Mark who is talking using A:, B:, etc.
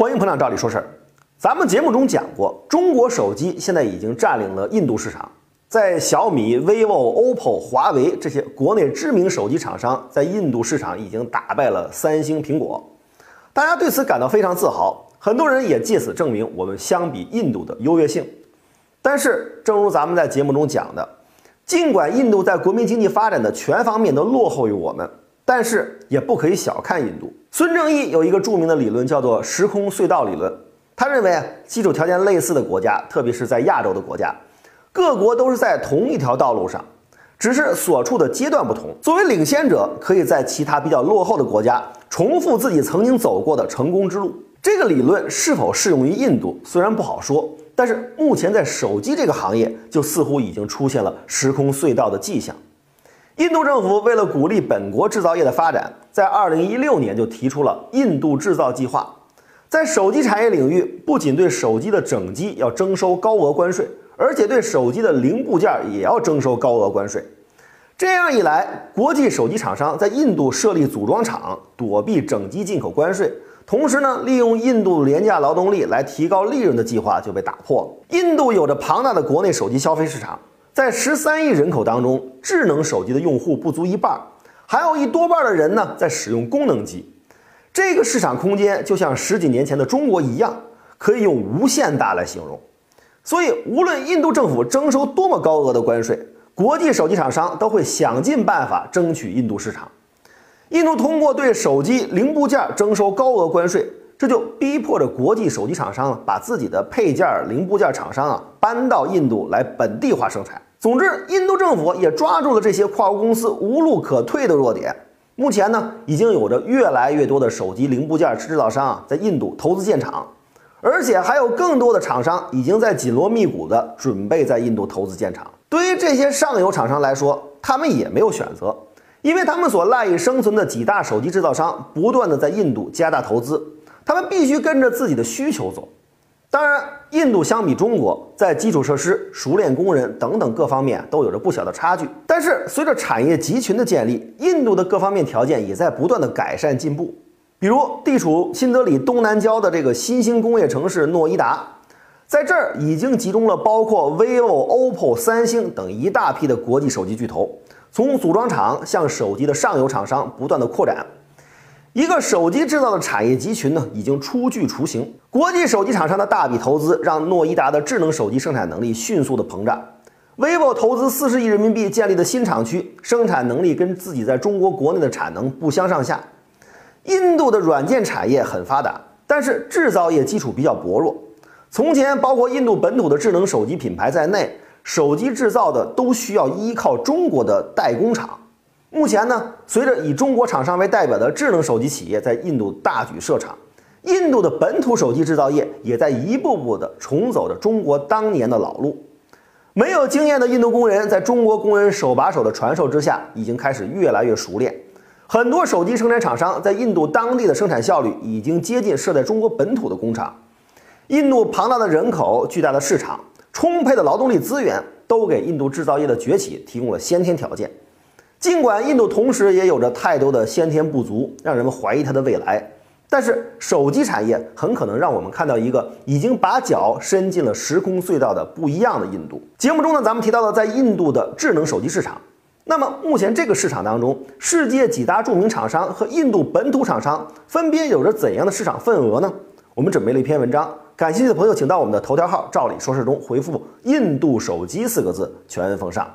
A: 欢迎捧场，照理说事儿。咱们节目中讲过，中国手机现在已经占领了印度市场，在小米、vivo、OPPO、华为这些国内知名手机厂商在印度市场已经打败了三星、苹果，大家对此感到非常自豪。很多人也借此证明我们相比印度的优越性。但是，正如咱们在节目中讲的，尽管印度在国民经济发展的全方面都落后于我们。但是也不可以小看印度。孙正义有一个著名的理论，叫做时空隧道理论。他认为，基础条件类似的国家，特别是在亚洲的国家，各国都是在同一条道路上，只是所处的阶段不同。作为领先者，可以在其他比较落后的国家重复自己曾经走过的成功之路。这个理论是否适用于印度，虽然不好说，但是目前在手机这个行业，就似乎已经出现了时空隧道的迹象。印度政府为了鼓励本国制造业的发展，在二零一六年就提出了“印度制造计划”。在手机产业领域，不仅对手机的整机要征收高额关税，而且对手机的零部件也要征收高额关税。这样一来，国际手机厂商在印度设立组装厂，躲避整机进口关税，同时呢，利用印度廉价劳动力来提高利润的计划就被打破了。印度有着庞大的国内手机消费市场。在十三亿人口当中，智能手机的用户不足一半，还有一多半的人呢在使用功能机。这个市场空间就像十几年前的中国一样，可以用无限大来形容。所以，无论印度政府征收多么高额的关税，国际手机厂商都会想尽办法争取印度市场。印度通过对手机零部件征收高额关税。这就逼迫着国际手机厂商把自己的配件、零部件厂商啊搬到印度来本地化生产。总之，印度政府也抓住了这些跨国公司无路可退的弱点。目前呢，已经有着越来越多的手机零部件制造商啊在印度投资建厂，而且还有更多的厂商已经在紧锣密鼓的准备在印度投资建厂。对于这些上游厂商来说，他们也没有选择，因为他们所赖以生存的几大手机制造商不断的在印度加大投资。他们必须跟着自己的需求走。当然，印度相比中国，在基础设施、熟练工人等等各方面都有着不小的差距。但是，随着产业集群的建立，印度的各方面条件也在不断的改善进步。比如，地处新德里东南郊的这个新兴工业城市诺伊达，在这儿已经集中了包括 vivo、OPPO、三星等一大批的国际手机巨头，从组装厂向手机的上游厂商不断的扩展。一个手机制造的产业集群呢，已经初具雏形。国际手机厂商的大笔投资，让诺伊达的智能手机生产能力迅速的膨胀。vivo 投资四十亿人民币建立的新厂区，生产能力跟自己在中国国内的产能不相上下。印度的软件产业很发达，但是制造业基础比较薄弱。从前，包括印度本土的智能手机品牌在内，手机制造的都需要依靠中国的代工厂。目前呢，随着以中国厂商为代表的智能手机企业在印度大举设厂，印度的本土手机制造业也在一步步的重走着中国当年的老路。没有经验的印度工人在中国工人手把手的传授之下，已经开始越来越熟练。很多手机生产厂商在印度当地的生产效率已经接近设在中国本土的工厂。印度庞大的人口、巨大的市场、充沛的劳动力资源，都给印度制造业的崛起提供了先天条件。尽管印度同时也有着太多的先天不足，让人们怀疑它的未来，但是手机产业很可能让我们看到一个已经把脚伸进了时空隧道的不一样的印度。节目中呢，咱们提到了在印度的智能手机市场，那么目前这个市场当中，世界几大著名厂商和印度本土厂商分别有着怎样的市场份额呢？我们准备了一篇文章，感兴趣的朋友请到我们的头条号“照理说事”中回复“印度手机”四个字，全文奉上。